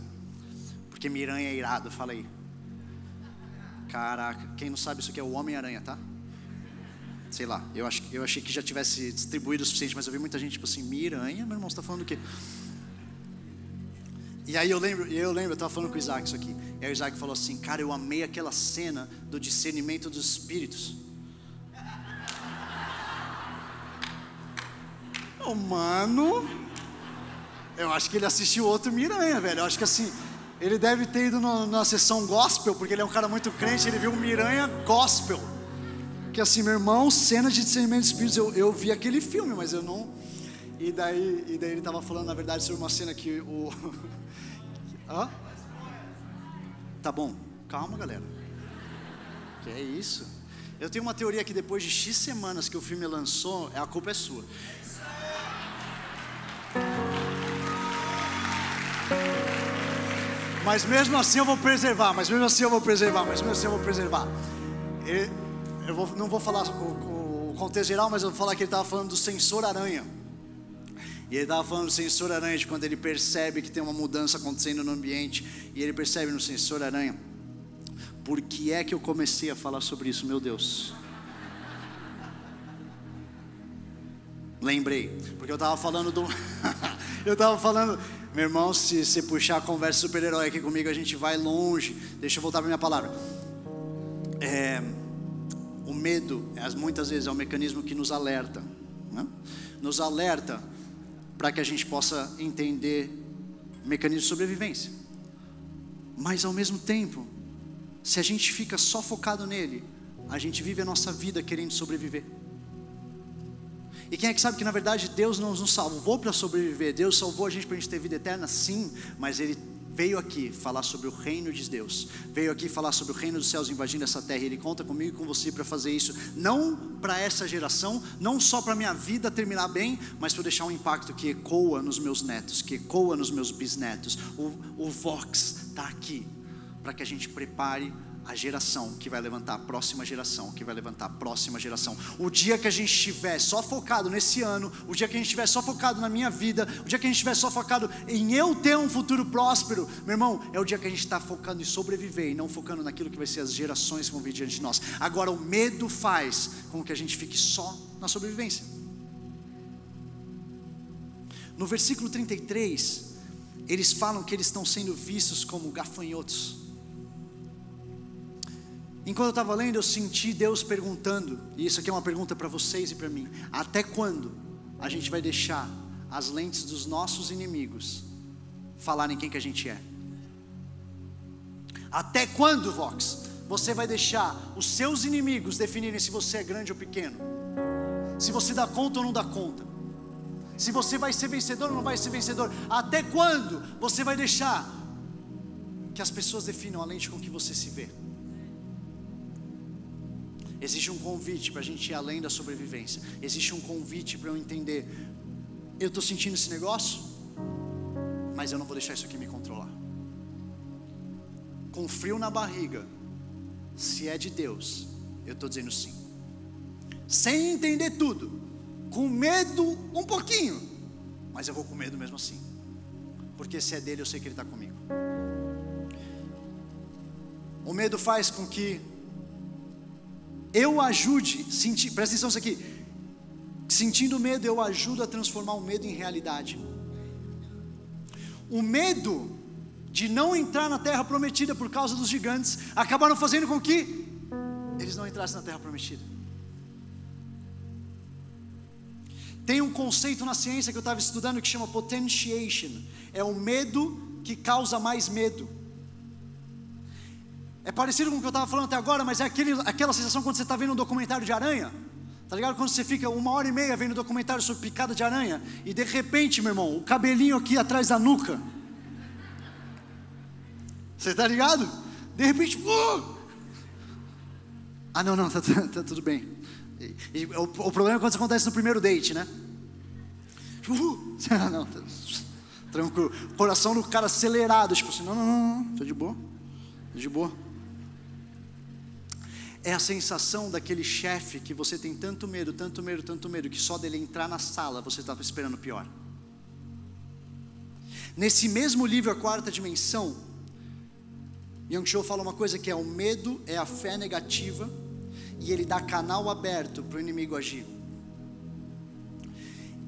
Porque Miranha é irado, fala aí. Caraca, quem não sabe isso aqui é o Homem-Aranha, tá? Sei lá, eu, acho, eu achei que já tivesse distribuído o suficiente, mas eu vi muita gente tipo assim, Miranha, meu irmão, você está falando do quê? E aí eu lembro, eu lembro, eu estava falando com o Isaac isso aqui. E aí o Isaac falou assim, cara, eu amei aquela cena do discernimento dos espíritos. Oh, mano, eu acho que ele assistiu outro Miranha, velho. Eu acho que assim, ele deve ter ido no, na sessão gospel, porque ele é um cara muito crente, ele viu Miranha gospel. Que assim, meu irmão, cena de discernimento de espíritos, eu, eu vi aquele filme, mas eu não. E daí, e daí ele estava falando, na verdade, sobre uma cena que o. [LAUGHS] Hã? Tá bom, calma, galera. Que é isso? Eu tenho uma teoria que depois de X semanas que o filme lançou, a culpa é sua. Mas mesmo assim eu vou preservar, mas mesmo assim eu vou preservar, mas mesmo assim eu vou preservar. Eu vou, não vou falar o, o, contexto geral, mas eu vou falar que ele estava falando do sensor aranha. E ele estava falando do sensor aranha de quando ele percebe que tem uma mudança acontecendo no ambiente. E ele percebe no sensor aranha. Por que é que eu comecei a falar sobre isso, meu Deus? Lembrei, porque eu estava falando do. [LAUGHS] eu estava falando meu irmão, se você puxar a conversa super-herói aqui comigo, a gente vai longe. Deixa eu voltar para minha palavra. É, o medo, muitas vezes, é um mecanismo que nos alerta. Né? Nos alerta para que a gente possa entender mecanismo de sobrevivência. Mas, ao mesmo tempo, se a gente fica só focado nele, a gente vive a nossa vida querendo sobreviver. E quem é que sabe que na verdade Deus não nos salvou para sobreviver? Deus salvou a gente para a gente ter vida eterna? Sim, mas Ele veio aqui falar sobre o reino de Deus, veio aqui falar sobre o reino dos céus invadindo essa terra. E Ele conta comigo e com você para fazer isso, não para essa geração, não só para minha vida terminar bem, mas para deixar um impacto que ecoa nos meus netos, que ecoa nos meus bisnetos. O, o Vox está aqui para que a gente prepare a geração que vai levantar a próxima geração, que vai levantar a próxima geração. O dia que a gente estiver só focado nesse ano, o dia que a gente estiver só focado na minha vida, o dia que a gente estiver só focado em eu ter um futuro próspero, meu irmão, é o dia que a gente está focando em sobreviver e não focando naquilo que vai ser as gerações que vão vir diante de nós. Agora, o medo faz com que a gente fique só na sobrevivência. No versículo 33, eles falam que eles estão sendo vistos como gafanhotos. Enquanto eu estava lendo, eu senti Deus perguntando, e isso aqui é uma pergunta para vocês e para mim: até quando a gente vai deixar as lentes dos nossos inimigos falarem quem que a gente é? Até quando, Vox, você vai deixar os seus inimigos definirem se você é grande ou pequeno? Se você dá conta ou não dá conta? Se você vai ser vencedor ou não vai ser vencedor? Até quando você vai deixar que as pessoas definam a lente com que você se vê? Existe um convite para a gente ir além da sobrevivência. Existe um convite para eu entender: eu estou sentindo esse negócio, mas eu não vou deixar isso aqui me controlar. Com frio na barriga, se é de Deus, eu estou dizendo sim. Sem entender tudo, com medo um pouquinho, mas eu vou com medo mesmo assim, porque se é dele, eu sei que ele está comigo. O medo faz com que eu ajude, senti, presta atenção nisso aqui. Sentindo medo, eu ajudo a transformar o medo em realidade. O medo de não entrar na terra prometida por causa dos gigantes acabaram fazendo com que eles não entrassem na terra prometida. Tem um conceito na ciência que eu estava estudando que chama potentiation. É o medo que causa mais medo. É parecido com o que eu estava falando até agora, mas é aquele, aquela sensação quando você está vendo um documentário de aranha. Tá ligado? Quando você fica uma hora e meia vendo um documentário sobre picada de aranha e de repente, meu irmão, o cabelinho aqui atrás da nuca. Você está ligado? De repente, uh! ah, não, não, tá, tá, tá tudo bem. E, e, o, o, problema é quando isso acontece no primeiro date, né? Uh! [LAUGHS] Ah, não, tá, tranquilo. Coração do cara acelerado, tipo assim, não, não, não, não, tô de boa, tô de boa. É a sensação daquele chefe que você tem tanto medo, tanto medo, tanto medo, que só dele entrar na sala você está esperando pior. Nesse mesmo livro, A Quarta Dimensão, Yang Cho fala uma coisa que é o medo é a fé negativa e ele dá canal aberto para o inimigo agir.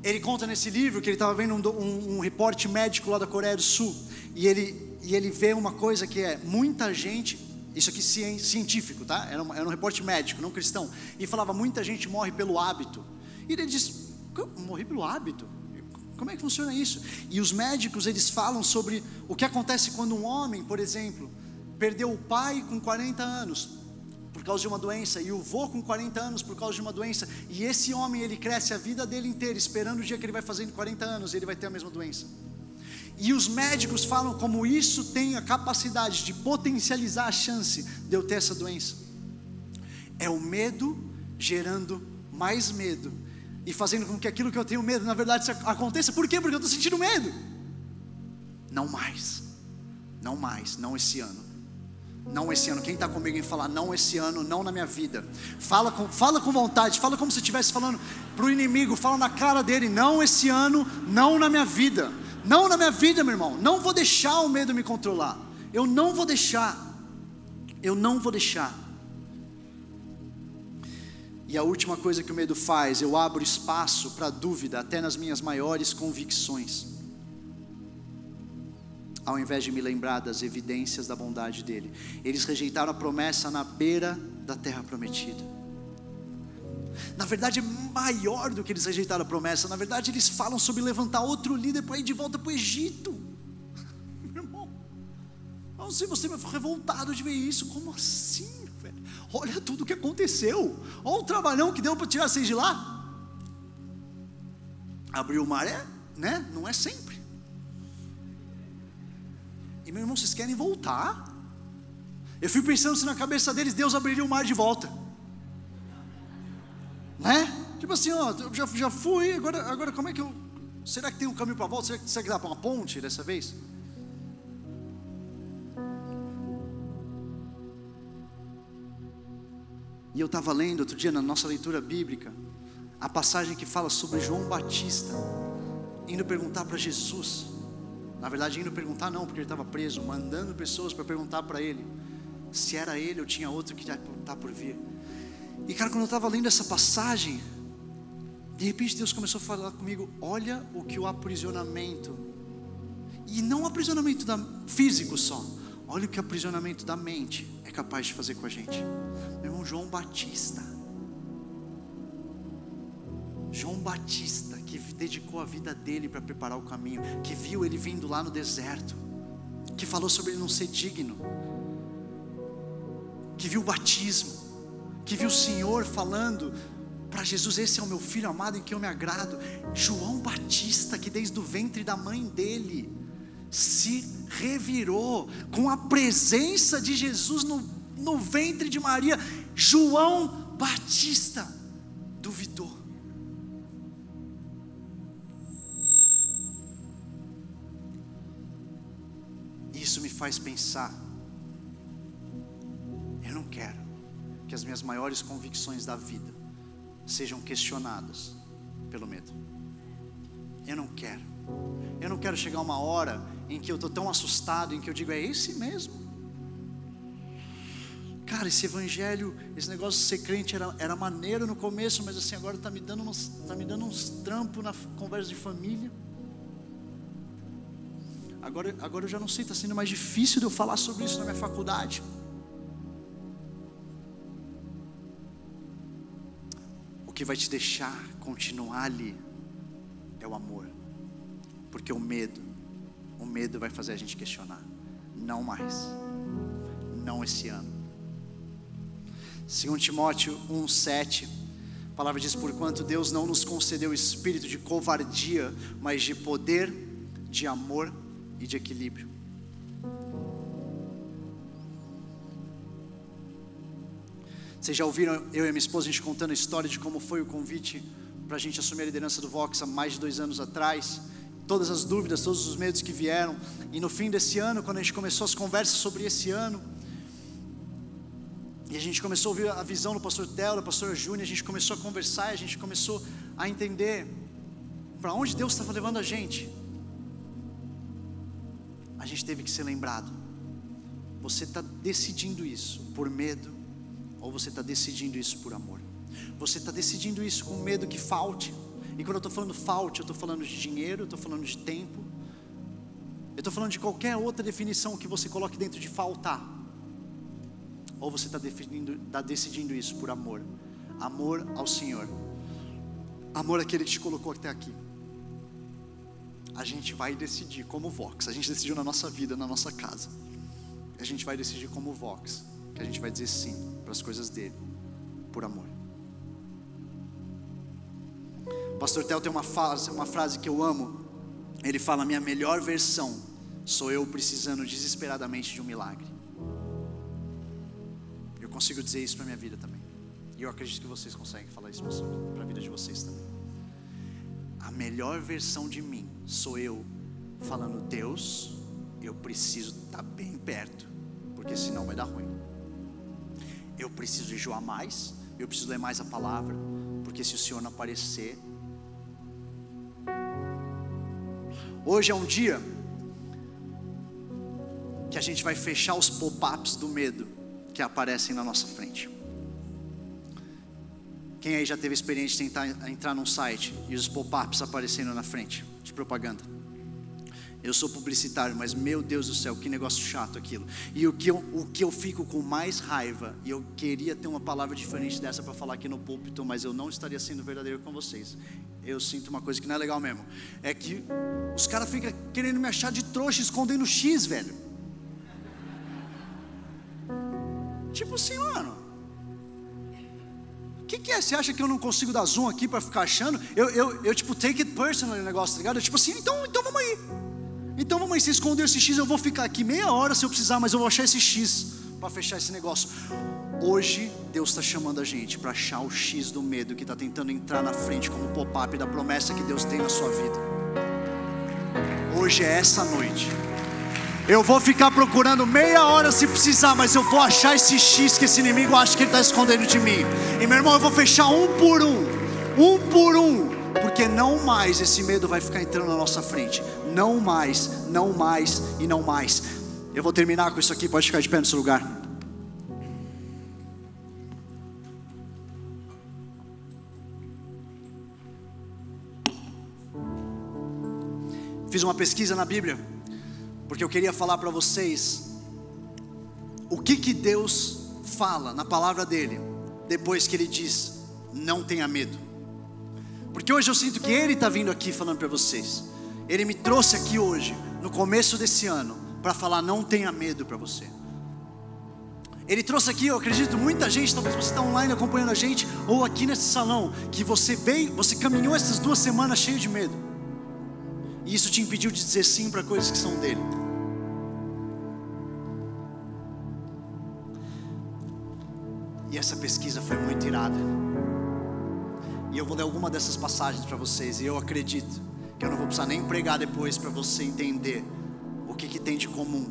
Ele conta nesse livro que ele estava vendo um, um, um reporte médico lá da Coreia do Sul e ele, e ele vê uma coisa que é muita gente isso aqui científico, tá? Era um, era um reporte médico, não cristão. E falava, muita gente morre pelo hábito. E ele diz, morri pelo hábito. Como é que funciona isso? E os médicos eles falam sobre o que acontece quando um homem, por exemplo, perdeu o pai com 40 anos por causa de uma doença e o vô com 40 anos por causa de uma doença, e esse homem ele cresce a vida dele inteira esperando o dia que ele vai fazendo 40 anos e ele vai ter a mesma doença. E os médicos falam como isso tem a capacidade de potencializar a chance de eu ter essa doença. É o medo gerando mais medo e fazendo com que aquilo que eu tenho medo, na verdade, aconteça. Por quê? Porque eu estou sentindo medo. Não mais, não mais, não esse ano. Não esse ano. Quem está comigo em falar não esse ano, não na minha vida? Fala com, fala com vontade, fala como se estivesse falando para o inimigo, fala na cara dele, não esse ano, não na minha vida. Não na minha vida, meu irmão. Não vou deixar o medo me controlar. Eu não vou deixar. Eu não vou deixar. E a última coisa que o medo faz, eu abro espaço para dúvida, até nas minhas maiores convicções. Ao invés de me lembrar das evidências da bondade dele, eles rejeitaram a promessa na beira da terra prometida. Na verdade, é maior do que eles rejeitaram a promessa. Na verdade, eles falam sobre levantar outro líder para ir de volta para o Egito. [LAUGHS] Meu irmão, não sei você me revoltado de ver isso. Como assim? Olha tudo o que aconteceu. Olha o trabalhão que deu para tirar vocês de lá. Abrir o mar é, né? Não é sempre. E meu irmão, vocês querem voltar? Eu fico pensando se na cabeça deles Deus abriria o mar de volta. Né? Tipo assim, ó, eu já, já fui, agora, agora como é que eu. Será que tem um caminho para volta? Será, será que dá para uma ponte dessa vez? E eu estava lendo outro dia na nossa leitura bíblica a passagem que fala sobre João Batista indo perguntar para Jesus. Na verdade, indo perguntar não, porque ele estava preso, mandando pessoas para perguntar para ele se era ele ou tinha outro que está por vir. E cara, quando eu estava lendo essa passagem, de repente Deus começou a falar comigo: olha o que o aprisionamento, e não o aprisionamento da, físico só, olha o que o aprisionamento da mente é capaz de fazer com a gente. Meu irmão João Batista. João Batista, que dedicou a vida dele para preparar o caminho, que viu ele vindo lá no deserto, que falou sobre ele não ser digno, que viu o batismo, que viu o Senhor falando para Jesus: Esse é o meu filho amado em quem eu me agrado. João Batista, que desde o ventre da mãe dele se revirou com a presença de Jesus no no ventre de Maria, João Batista duvidou. Isso me faz pensar. Eu não quero que as minhas maiores convicções da vida sejam questionadas pelo medo. Eu não quero. Eu não quero chegar uma hora em que eu estou tão assustado, em que eu digo, é esse mesmo? Cara, esse evangelho, esse negócio de ser crente era, era maneiro no começo, mas assim, agora está me dando uns, tá me dando uns trampos na conversa de família. Agora, agora eu já não sei, está sendo mais difícil de eu falar sobre isso na minha faculdade. Que vai te deixar continuar ali é o amor, porque o medo, o medo vai fazer a gente questionar. Não mais, não esse ano 2 Timóteo 1,7, a palavra diz: Porquanto Deus não nos concedeu espírito de covardia, mas de poder, de amor e de equilíbrio. Vocês já ouviram eu e minha esposa a gente contando a história de como foi o convite para a gente assumir a liderança do Vox há mais de dois anos atrás? Todas as dúvidas, todos os medos que vieram, e no fim desse ano, quando a gente começou as conversas sobre esse ano, e a gente começou a ouvir a visão do pastor Telo, do pastor Júnior, a gente começou a conversar, a gente começou a entender para onde Deus estava levando a gente. A gente teve que ser lembrado. Você está decidindo isso por medo, ou você está decidindo isso por amor? Você está decidindo isso com medo que falte. E quando eu estou falando falte, eu estou falando de dinheiro, eu estou falando de tempo, eu estou falando de qualquer outra definição que você coloque dentro de faltar. Ou você está tá decidindo isso por amor? Amor ao Senhor. Amor aquele que te colocou até aqui. A gente vai decidir como Vox. A gente decidiu na nossa vida, na nossa casa. A gente vai decidir como Vox. Que a gente vai dizer sim para as coisas dele, por amor. O pastor Tel tem uma frase, uma frase que eu amo. Ele fala: Minha melhor versão sou eu precisando desesperadamente de um milagre. Eu consigo dizer isso para minha vida também. E eu acredito que vocês conseguem falar isso para a vida de vocês também. A melhor versão de mim sou eu falando: Deus, eu preciso estar tá bem perto, porque senão vai dar ruim. Eu preciso jejuar mais, eu preciso ler mais a palavra, porque se o Senhor não aparecer, Hoje é um dia que a gente vai fechar os pop-ups do medo que aparecem na nossa frente. Quem aí já teve experiência de tentar entrar num site e os pop-ups aparecendo na frente de propaganda? Eu sou publicitário, mas meu Deus do céu, que negócio chato aquilo. E o que eu, o que eu fico com mais raiva, e eu queria ter uma palavra diferente dessa para falar aqui no púlpito, mas eu não estaria sendo verdadeiro com vocês eu sinto uma coisa que não é legal mesmo. É que os caras ficam querendo me achar de trouxa escondendo X, velho. Tipo assim, mano. O que, que, é? Você acha que eu não consigo dar zoom aqui para ficar achando? Eu, eu, eu, tipo, take it personal o negócio, tá ligado? Eu, tipo assim, então, então vamos aí. Então vamos aí, você escondeu esse X, eu vou ficar aqui meia hora se eu precisar, mas eu vou achar esse X para fechar esse negócio. Hoje Deus está chamando a gente para achar o X do medo que está tentando entrar na frente como pop-up da promessa que Deus tem na sua vida. Hoje é essa noite. Eu vou ficar procurando meia hora se precisar, mas eu vou achar esse X que esse inimigo acha que ele está escondendo de mim. E meu irmão, eu vou fechar um por um, um por um, porque não mais esse medo vai ficar entrando na nossa frente. Não mais, não mais e não mais. Eu vou terminar com isso aqui, pode ficar de pé no seu lugar. Fiz uma pesquisa na Bíblia, porque eu queria falar para vocês o que que Deus fala na palavra dele depois que ele diz: não tenha medo. Porque hoje eu sinto que ele está vindo aqui falando para vocês. Ele me trouxe aqui hoje, no começo desse ano, para falar: não tenha medo para você. Ele trouxe aqui, eu acredito, muita gente, talvez você está online acompanhando a gente, ou aqui nesse salão, que você veio, você caminhou essas duas semanas cheio de medo. E isso te impediu de dizer sim para coisas que são dele. E essa pesquisa foi muito irada. E eu vou ler alguma dessas passagens para vocês. E eu acredito que eu não vou precisar nem pregar depois para você entender o que, que tem de comum.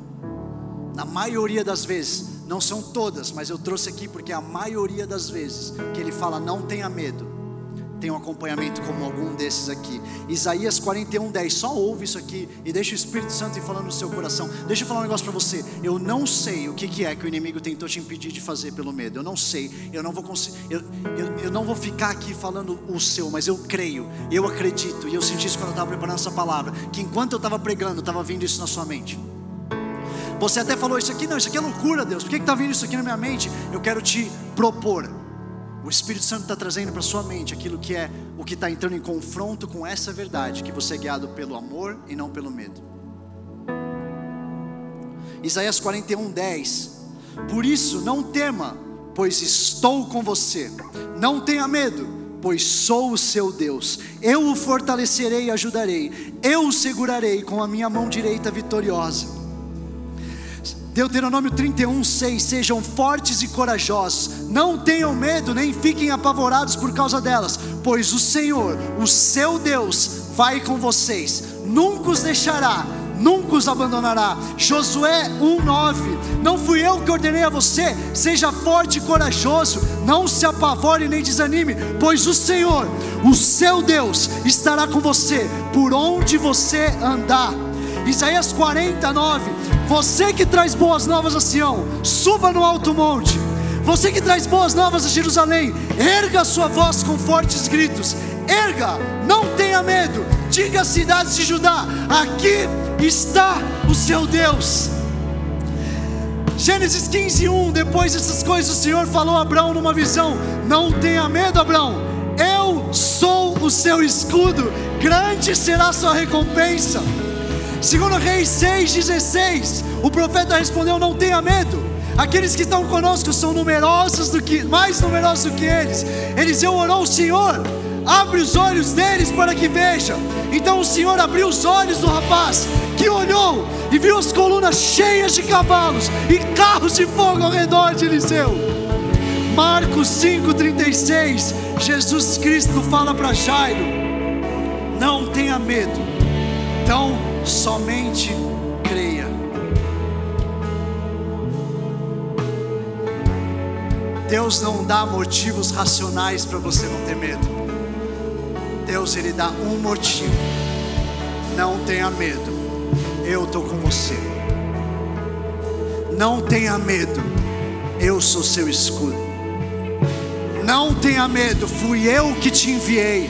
Na maioria das vezes, não são todas, mas eu trouxe aqui porque a maioria das vezes que ele fala não tenha medo, tem um acompanhamento como algum desses aqui. Isaías 41, 10. Só ouve isso aqui e deixa o Espírito Santo ir falando no seu coração. Deixa eu falar um negócio para você. Eu não sei o que, que é que o inimigo tentou te impedir de fazer pelo medo. Eu não sei. Eu não vou conseguir. Eu, eu, eu não vou ficar aqui falando o seu, mas eu creio, eu acredito. E eu senti isso quando eu estava preparando essa palavra. Que enquanto eu estava pregando, estava vindo isso na sua mente. Você até falou isso aqui, não, isso aqui é loucura, Deus. Por que está vindo isso aqui na minha mente? Eu quero te propor o Espírito Santo está trazendo para sua mente aquilo que é o que está entrando em confronto com essa verdade, que você é guiado pelo amor e não pelo medo. Isaías 41, 10. Por isso, não tema, pois estou com você. Não tenha medo, pois sou o seu Deus. Eu o fortalecerei e ajudarei. Eu o segurarei com a minha mão direita vitoriosa. Deuteronômio 31, 6: Sejam fortes e corajosos, não tenham medo, nem fiquem apavorados por causa delas, pois o Senhor, o seu Deus, vai com vocês, nunca os deixará, nunca os abandonará. Josué 1:9 Não fui eu que ordenei a você, seja forte e corajoso, não se apavore nem desanime, pois o Senhor, o seu Deus, estará com você por onde você andar. Isaías 49, você que traz boas novas a Sião, suba no alto monte. Você que traz boas novas a Jerusalém, erga a sua voz com fortes gritos. Erga, não tenha medo. Diga às cidades de Judá: aqui está o seu Deus. Gênesis 15, 1. Depois dessas coisas, o Senhor falou a Abraão numa visão: Não tenha medo, Abraão. Eu sou o seu escudo, grande será a sua recompensa. Segundo Reis 6,16, o profeta respondeu: Não tenha medo. Aqueles que estão conosco são numerosos do que, mais numerosos do que eles. Eliseu orou Senhor, abre os olhos deles para que vejam. Então o Senhor abriu os olhos do rapaz, que olhou e viu as colunas cheias de cavalos e carros de fogo ao redor de Eliseu. Marcos 5,36, Jesus Cristo fala para Jairo: Não tenha medo, então somente creia. Deus não dá motivos racionais para você não ter medo. Deus ele dá um motivo. Não tenha medo. Eu estou com você. Não tenha medo. Eu sou seu escudo. Não tenha medo, fui eu que te enviei.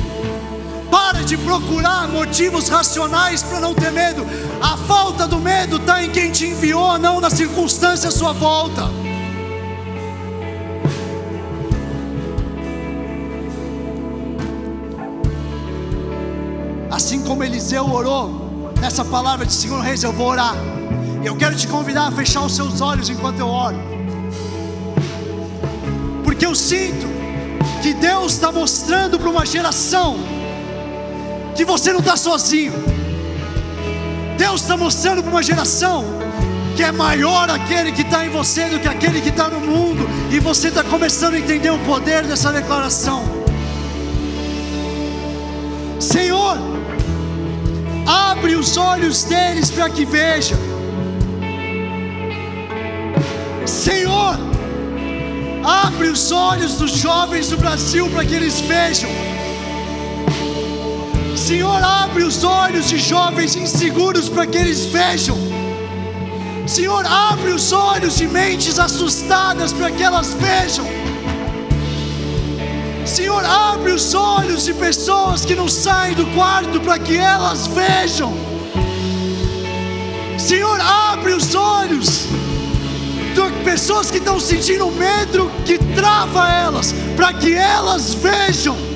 Para de procurar motivos racionais para não ter medo. A falta do medo está em quem te enviou, não na circunstância à sua volta. Assim como Eliseu orou, nessa palavra de 2 Reis, eu vou orar. Eu quero te convidar a fechar os seus olhos enquanto eu oro. Porque eu sinto que Deus está mostrando para uma geração que você não está sozinho. Deus está mostrando para uma geração que é maior aquele que está em você do que aquele que está no mundo, e você está começando a entender o poder dessa declaração. Senhor, abre os olhos deles para que vejam. Senhor, abre os olhos dos jovens do Brasil para que eles vejam. Senhor, abre os olhos de jovens inseguros para que eles vejam. Senhor, abre os olhos de mentes assustadas para que elas vejam. Senhor, abre os olhos de pessoas que não saem do quarto para que elas vejam. Senhor, abre os olhos de pessoas que estão sentindo medo que trava elas, para que elas vejam.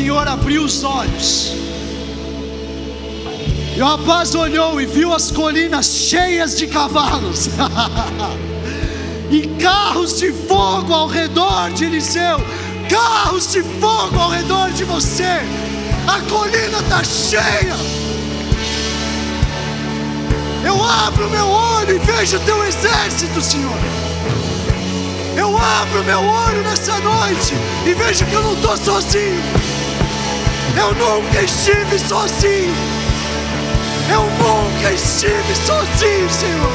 Senhor abriu os olhos. E o rapaz olhou e viu as colinas cheias de cavalos [LAUGHS] e carros de fogo ao redor de Eliseu. Carros de fogo ao redor de você. A colina está cheia. Eu abro meu olho e vejo o teu exército, Senhor. Eu abro meu olho nessa noite e vejo que eu não estou sozinho. Eu nunca estive sozinho. Eu nunca estive sozinho, Senhor.